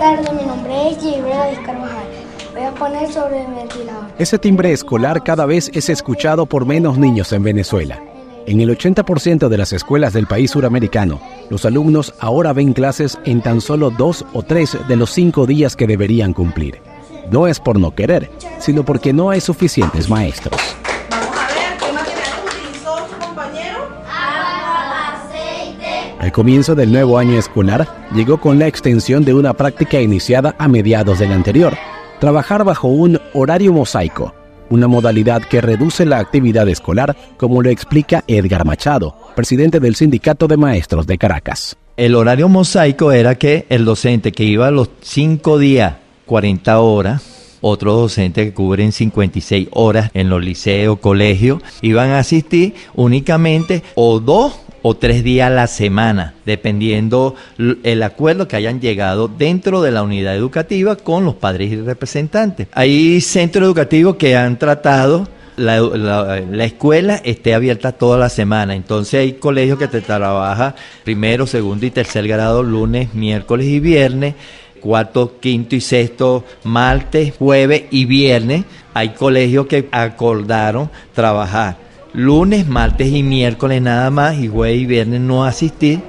mi nombre es. Voy a poner sobre. Ese timbre escolar cada vez es escuchado por menos niños en Venezuela. En el 80% de las escuelas del país suramericano, los alumnos ahora ven clases en tan solo dos o tres de los cinco días que deberían cumplir. No es por no querer, sino porque no hay suficientes maestros. El comienzo del nuevo año escolar llegó con la extensión de una práctica iniciada a mediados del anterior, trabajar bajo un horario mosaico, una modalidad que reduce la actividad escolar, como lo explica Edgar Machado, presidente del Sindicato de Maestros de Caracas. El horario mosaico era que el docente que iba los 5 días, 40 horas, otros docentes que cubren 56 horas en los liceos, colegios, iban a asistir únicamente o dos o tres días a la semana, dependiendo el acuerdo que hayan llegado dentro de la unidad educativa con los padres y representantes. Hay centros educativos que han tratado la, la- la escuela esté abierta toda la semana. Entonces hay colegios que te primero, segundo y tercer grado lunes, miércoles y viernes. Cuarto, quinto y sexto, martes, jueves y viernes. Hay colegios que acordaron trabajar lunes, martes y miércoles nada más y jueves y viernes no asistir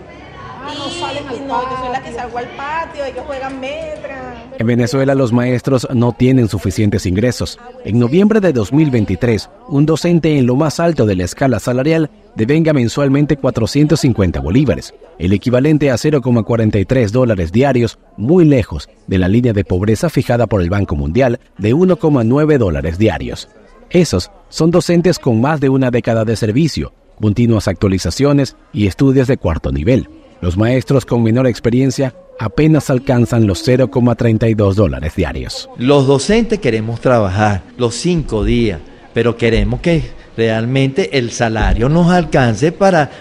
Y no, yo soy la que salgo al patio, ellos juegan metra. En Venezuela los maestros no tienen suficientes ingresos. En noviembre de 2023, un docente en lo más alto de la escala salarial devenga mensualmente 450 bolívares, el equivalente a 0,43 dólares diarios, muy lejos de la línea de pobreza fijada por el Banco Mundial de 1,9 dólares diarios. Esos son docentes con más de una década de servicio, continuas actualizaciones y estudios de cuarto nivel. Los maestros con menor experiencia apenas alcanzan los 0,32 dólares diarios. Los docentes queremos trabajar los cinco días, pero queremos que realmente el salario nos alcance para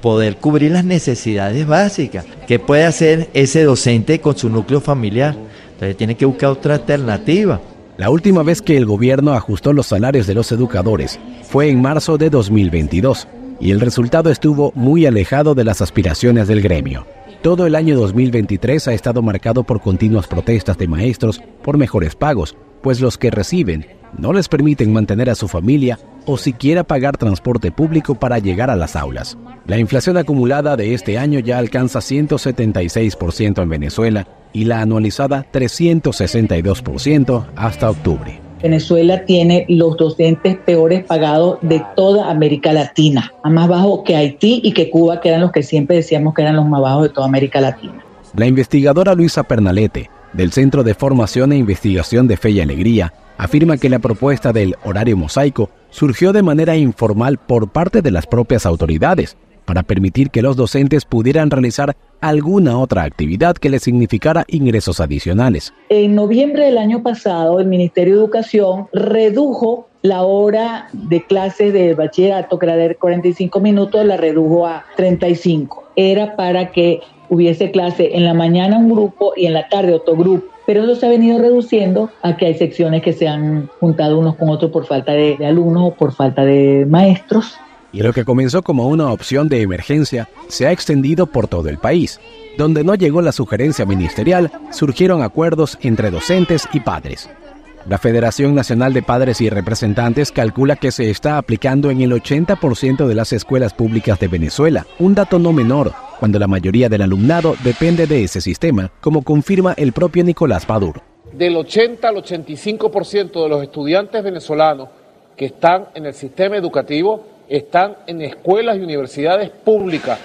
poder cubrir las necesidades básicas. ¿Qué puede hacer ese docente con su núcleo familiar? Entonces tiene que buscar otra alternativa. La última vez que el gobierno ajustó los salarios de los educadores fue en marzo de 2022 y el resultado estuvo muy alejado de las aspiraciones del gremio. Todo el año 2023 ha estado marcado por continuas protestas de maestros por mejores pagos, pues los que reciben no les permiten mantener a su familia o siquiera pagar transporte público para llegar a las aulas. La inflación acumulada de este año ya alcanza 176% en Venezuela y la anualizada 362% hasta octubre. Venezuela tiene los docentes peores pagados de toda América Latina, a más bajo que Haití y que Cuba, que eran los que siempre decíamos que eran los más bajos de toda América Latina. La investigadora Luisa Pernalete, del Centro de Formación e Investigación de Fe y Alegría, afirma que la propuesta del horario mosaico surgió de manera informal por parte de las propias autoridades, para permitir que los docentes pudieran realizar alguna otra actividad que les significara ingresos adicionales. En noviembre del año pasado, el Ministerio de Educación redujo la hora de clases de bachillerato, que era de 45 minutos, la redujo a 35. Era para que hubiese clase en la mañana un grupo y en la tarde otro grupo. Pero eso se ha venido reduciendo a que hay secciones que se han juntado unos con otros por falta de, de alumnos o por falta de maestros. Y lo que comenzó como una opción de emergencia se ha extendido por todo el país. Donde no llegó la sugerencia ministerial, surgieron acuerdos entre docentes y padres. La Federación Nacional de Padres y Representantes calcula que se está aplicando en el 80% de las escuelas públicas de Venezuela, un dato no menor, cuando la mayoría del alumnado depende de ese sistema, como confirma el propio Nicolás Paduro. Del 80 al 85% de los estudiantes venezolanos que están en el sistema educativo están en escuelas y universidades públicas.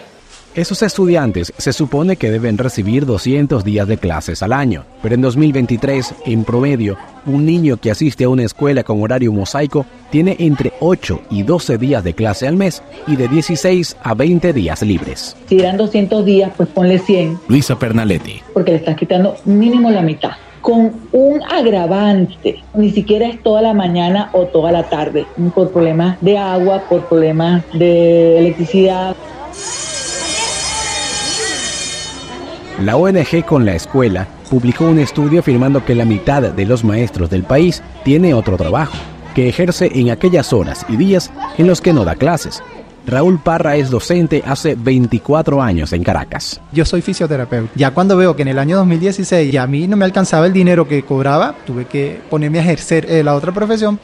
Esos estudiantes se supone que deben recibir 200 días de clases al año, pero en 2023, en promedio, un niño que asiste a una escuela con horario mosaico tiene entre 8 y 12 días de clase al mes y de 16 a 20 días libres. Si eran 200 días, pues ponle 100, Luisa Pernaletti. porque le estás quitando mínimo la mitad. Con un agravante, ni siquiera es toda la mañana o toda la tarde, por problemas de agua, por problemas de electricidad. La ONG con la escuela publicó un estudio afirmando que la mitad de los maestros del país tiene otro trabajo, que ejerce en aquellas horas y días en los que no da clases. Raúl Parra es docente hace 24 años en Caracas. Yo soy fisioterapeuta. Ya cuando veo que en el año 2016 ya a mí no me alcanzaba el dinero que cobraba, tuve que ponerme a ejercer eh, la otra profesión.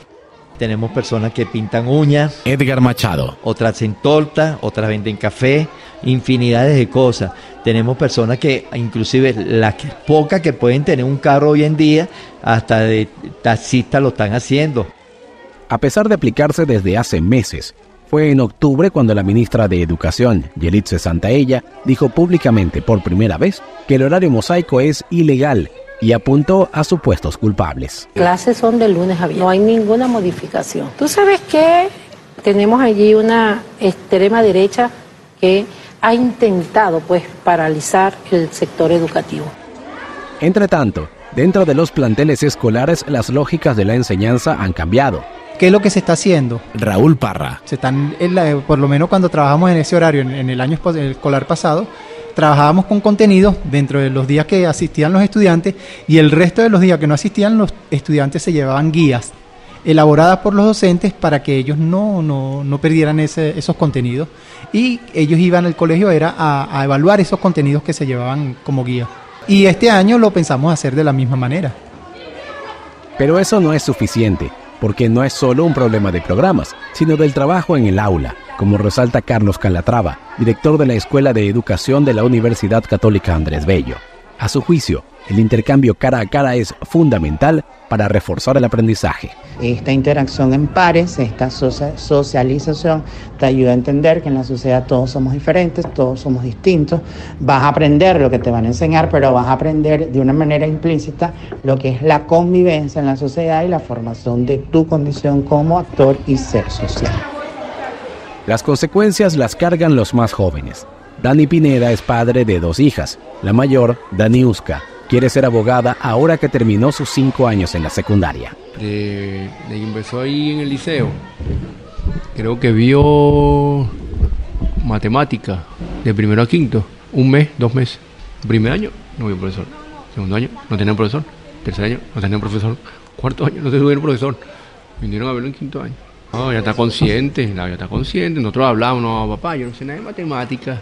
Tenemos personas que pintan uñas. Edgar Machado. Otras en torta, otras venden café, infinidades de cosas. Tenemos personas que, inclusive las pocas que pueden tener un carro hoy en día, hasta de taxistas lo están haciendo. A pesar de aplicarse desde hace meses, fue en octubre cuando la ministra de Educación, Yelitze Santaella, dijo públicamente por primera vez que el horario mosaico es ilegal y apuntó a supuestos culpables. Clases son de lunes a viernes, no hay ninguna modificación. ¿Tú sabes que tenemos allí una extrema derecha que ha intentado pues paralizar el sector educativo? Entre tanto, dentro de los planteles escolares las lógicas de la enseñanza han cambiado. ¿Qué es lo que se está haciendo? Raúl Parra. Se están, por lo menos cuando trabajamos en ese horario, en, el año escolar pasado, trabajábamos con contenido dentro de los días que asistían los estudiantes y el resto de los días que no asistían los estudiantes se llevaban guías elaboradas por los docentes para que ellos no, no, perdieran ese, esos contenidos y ellos iban al colegio era a, a evaluar esos contenidos que se llevaban como guía. Y este año lo pensamos hacer de la misma manera. Pero eso no es suficiente porque no es solo un problema de programas, sino del trabajo en el aula, como resalta Carlos Calatrava, director de la Escuela de Educación de la Universidad Católica Andrés Bello. A su juicio, el intercambio cara a cara es fundamental para reforzar el aprendizaje. Esta interacción en pares, esta socialización, te ayuda a entender que en la sociedad todos somos diferentes, todos somos distintos. Vas a aprender lo que te van a enseñar, pero vas a aprender de una manera implícita lo que es la convivencia en la sociedad y la formación de tu condición como actor y ser social. Las consecuencias las cargan los más jóvenes. Dani Pineda es padre de dos hijas. La mayor, Daniuska, quiere ser abogada ahora que terminó sus cinco años en la secundaria. De, empezó ahí en el liceo, creo que vio matemática de primero a quinto, un mes, dos meses. Primer año no vio profesor, segundo año no tenía profesor, tercer año no tenía profesor, cuarto año no tuvieron profesor. Vinieron a verlo en quinto año. No, ya está consciente, ya está consciente. Nosotros hablamos, no, papá, yo no sé nada de matemática.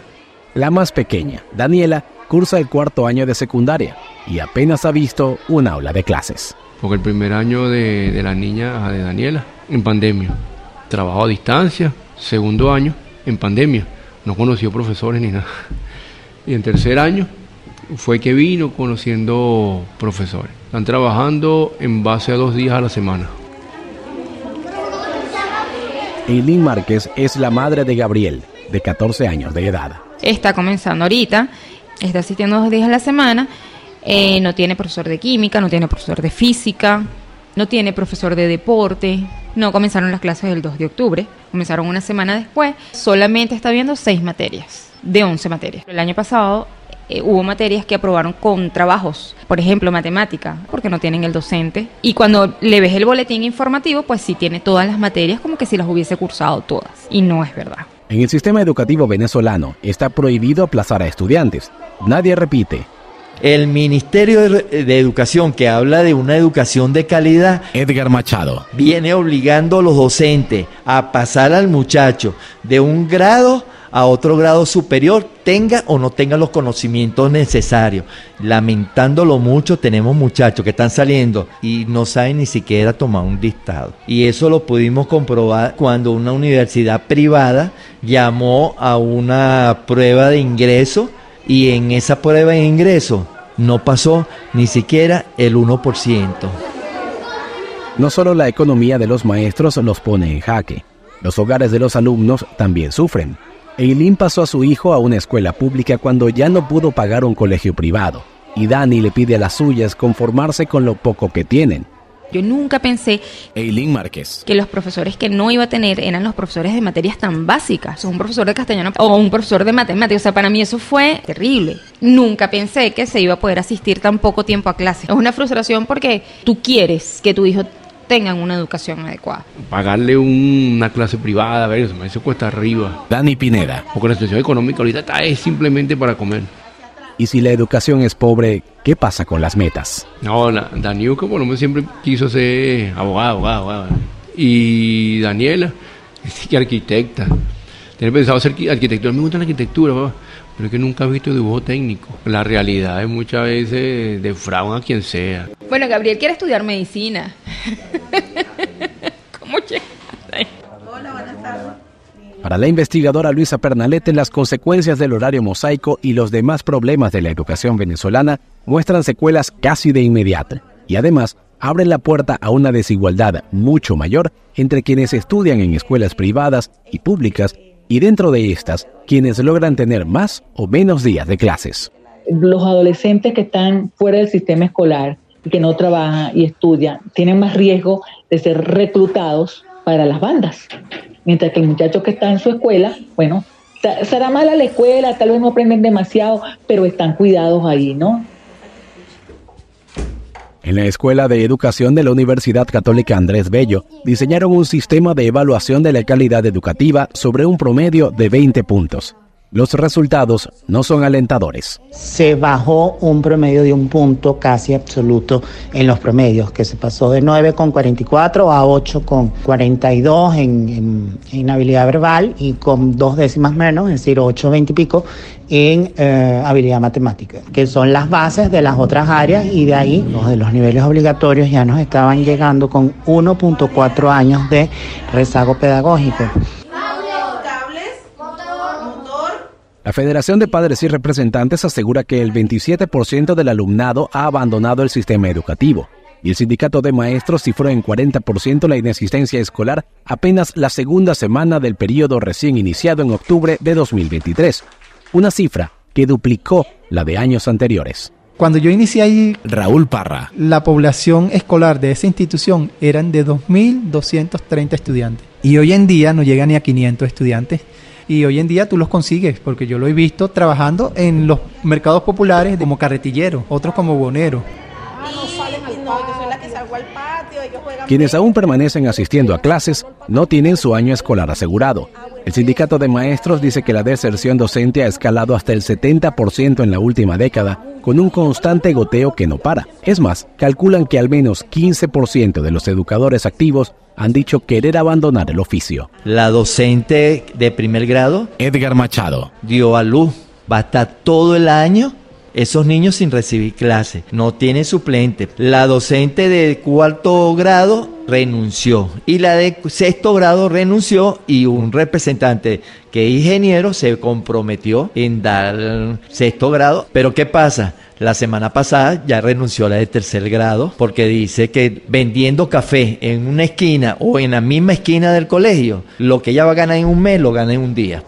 La más pequeña, Daniela, cursa el cuarto año de secundaria y apenas ha visto un aula de clases. Porque el primer año de, la niña, de Daniela, en pandemia. Trabajo a distancia, segundo año, en pandemia. No conoció profesores ni nada. Y en tercer año fue que vino conociendo profesores. Están trabajando en base a dos días a la semana. Eileen Márquez es la madre de Gabriel, de 14 años de edad está comenzando ahorita, está asistiendo dos días a la semana, eh, no tiene profesor de química, no tiene profesor de física, no tiene profesor de deporte, no comenzaron las clases el 2 de octubre, comenzaron una semana después, solamente está viendo seis materias, de 11 materias. El año pasado eh, hubo materias que aprobaron con trabajos, por ejemplo, matemática, porque no tienen el docente. Y cuando le ves el boletín informativo, pues sí tiene todas las materias como que si las hubiese cursado todas. Y no es verdad. En el sistema educativo venezolano está prohibido aplazar a estudiantes. Nadie repite. El Ministerio de Educación, que habla de una educación de calidad, Edgar Machado, viene obligando a los docentes a pasar al muchacho de un grado a otro grado superior, tenga o no tenga los conocimientos necesarios. Lamentándolo mucho, tenemos muchachos que están saliendo y no saben ni siquiera tomar un dictado. Y eso lo pudimos comprobar cuando una universidad privada llamó a una prueba de ingreso y en esa prueba de ingreso no pasó ni siquiera el 1%. No solo la economía de los maestros los pone en jaque, los hogares de los alumnos también sufren. Eileen pasó a su hijo a una escuela pública cuando ya no pudo pagar un colegio privado, y Dani le pide a las suyas conformarse con lo poco que tienen. Yo nunca pensé Eileen Márquez. que los profesores que no iba a tener eran los profesores de materias tan básicas, un profesor de castellano o un profesor de matemáticas. O sea, para mí eso fue terrible. Nunca pensé que se iba a poder asistir tan poco tiempo a clase. Es una frustración porque tú quieres que tu hijo tengan una educación adecuada. Pagarle una clase privada, a ver, eso cuesta arriba. Dani Pineda. Porque la situación económica ahorita está es simplemente para comer. Y si la educación es pobre, ¿qué pasa con las metas? No, Daniel, por lo siempre quiso ser abogado, abogado, abogado. Y Daniela, que arquitecta. Tenía pensado hacer arquitectura, me gusta la arquitectura, papá, pero es que nunca he visto dibujo técnico. La realidad es muchas veces defraudan a quien sea. Bueno, Gabriel quiere estudiar medicina. ¿Cómo Hola, buenas tardes. Para la investigadora Luisa Pernalete, las consecuencias del horario mosaico y los demás problemas de la educación venezolana muestran secuelas casi de inmediato y además abren la puerta a una desigualdad mucho mayor entre quienes estudian en escuelas privadas y públicas y dentro de estas quienes logran tener más o menos días de clases. Los adolescentes que están fuera del sistema escolar y que no trabajan y estudian tienen más riesgo de ser reclutados para las bandas. Mientras que el muchacho que está en su escuela, bueno, será mala la escuela, tal vez no aprenden demasiado, pero están cuidados ahí, ¿no? En la Escuela de Educación de la Universidad Católica Andrés Bello, diseñaron un sistema de evaluación de la calidad educativa sobre un promedio de 20 puntos. Los resultados no son alentadores. Se bajó un promedio de un punto casi absoluto en los promedios, que se pasó de 9,44 a 8,42 en, en, en habilidad verbal y con dos décimas menos, es decir, 8,20 y pico en eh, habilidad matemática, que son las bases de las otras áreas y de ahí los de los niveles obligatorios ya nos estaban llegando con 1.4 años de rezago pedagógico. La Federación de Padres y Representantes asegura que el 27% del alumnado ha abandonado el sistema educativo y el sindicato de maestros cifró en 40% la inexistencia escolar apenas la segunda semana del periodo recién iniciado en octubre de 2023, una cifra que duplicó la de años anteriores. Cuando yo inicié ahí, Raúl Parra, la población escolar de esa institución eran de 2.230 estudiantes y hoy en día no llega ni a 500 estudiantes y hoy en día tú los consigues, porque yo lo he visto trabajando en los mercados populares como carretillero, otros como bonero. Quienes aún permanecen asistiendo a clases no tienen su año escolar asegurado. El sindicato de maestros dice que la deserción docente ha escalado hasta el 70% en la última década, con un constante goteo que no para. Es más, calculan que al menos 15% de los educadores activos han dicho querer abandonar el oficio. La docente de primer grado, Edgar Machado, dio a luz. Va a estar todo el año esos niños sin recibir clase, no tiene suplente. La docente de cuarto grado renunció y la de sexto grado renunció y un representante que es ingeniero se comprometió en dar sexto grado. Pero ¿qué pasa? La semana pasada ya renunció la de tercer grado porque dice que vendiendo café en una esquina o en la misma esquina del colegio, lo que ella va a ganar en un mes lo gana en un día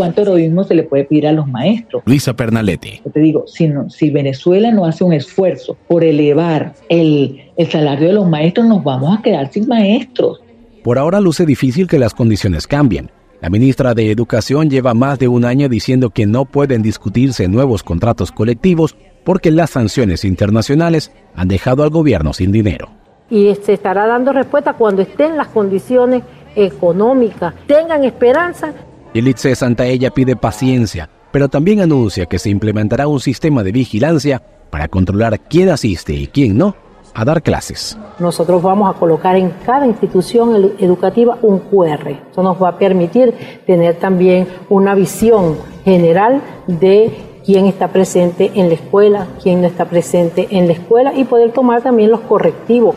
cuánto heroísmo se le puede pedir a los maestros. Luisa Pernalete. Yo te digo, si, no, si Venezuela no hace un esfuerzo por elevar el, el salario de los maestros, nos vamos a quedar sin maestros. Por ahora luce difícil que las condiciones cambien. La ministra de Educación lleva más de un año diciendo que no pueden discutirse nuevos contratos colectivos porque las sanciones internacionales han dejado al gobierno sin dinero. Y se estará dando respuesta cuando estén las condiciones económicas, tengan esperanza Elitse Santaella pide paciencia, pero también anuncia que se implementará un sistema de vigilancia para controlar quién asiste y quién no a dar clases. Nosotros vamos a colocar en cada institución educativa un QR. Eso nos va a permitir tener también una visión general de quién está presente en la escuela, quién no está presente en la escuela y poder tomar también los correctivos.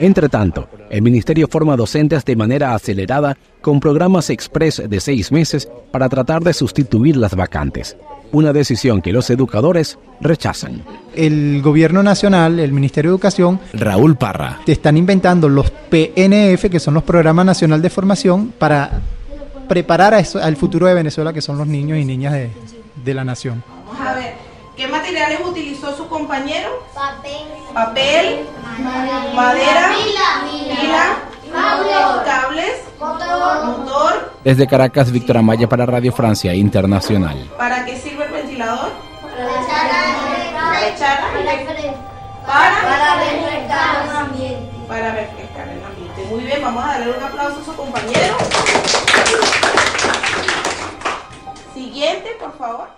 Entre tanto, el Ministerio forma docentes de manera acelerada con programas express de seis meses para tratar de sustituir las vacantes, una decisión que los educadores rechazan. El gobierno nacional, el Ministerio de Educación, Raúl Parra, te están inventando los PNF, que son los Programas Nacional de Formación, para preparar a eso, al futuro de Venezuela, que son los niños y niñas de, de la nación. Vamos a ver, ¿qué materiales utilizó su compañero? Papel. Papel, madera, pila, cables, motor. Desde Caracas, Víctor Amaya para Radio Francia Internacional. ¿Para qué sirve el ventilador? Para echar para para refrescar el ambiente. Para refrescar el ambiente. Muy bien, vamos a darle un aplauso a su compañero. Siguiente, por favor.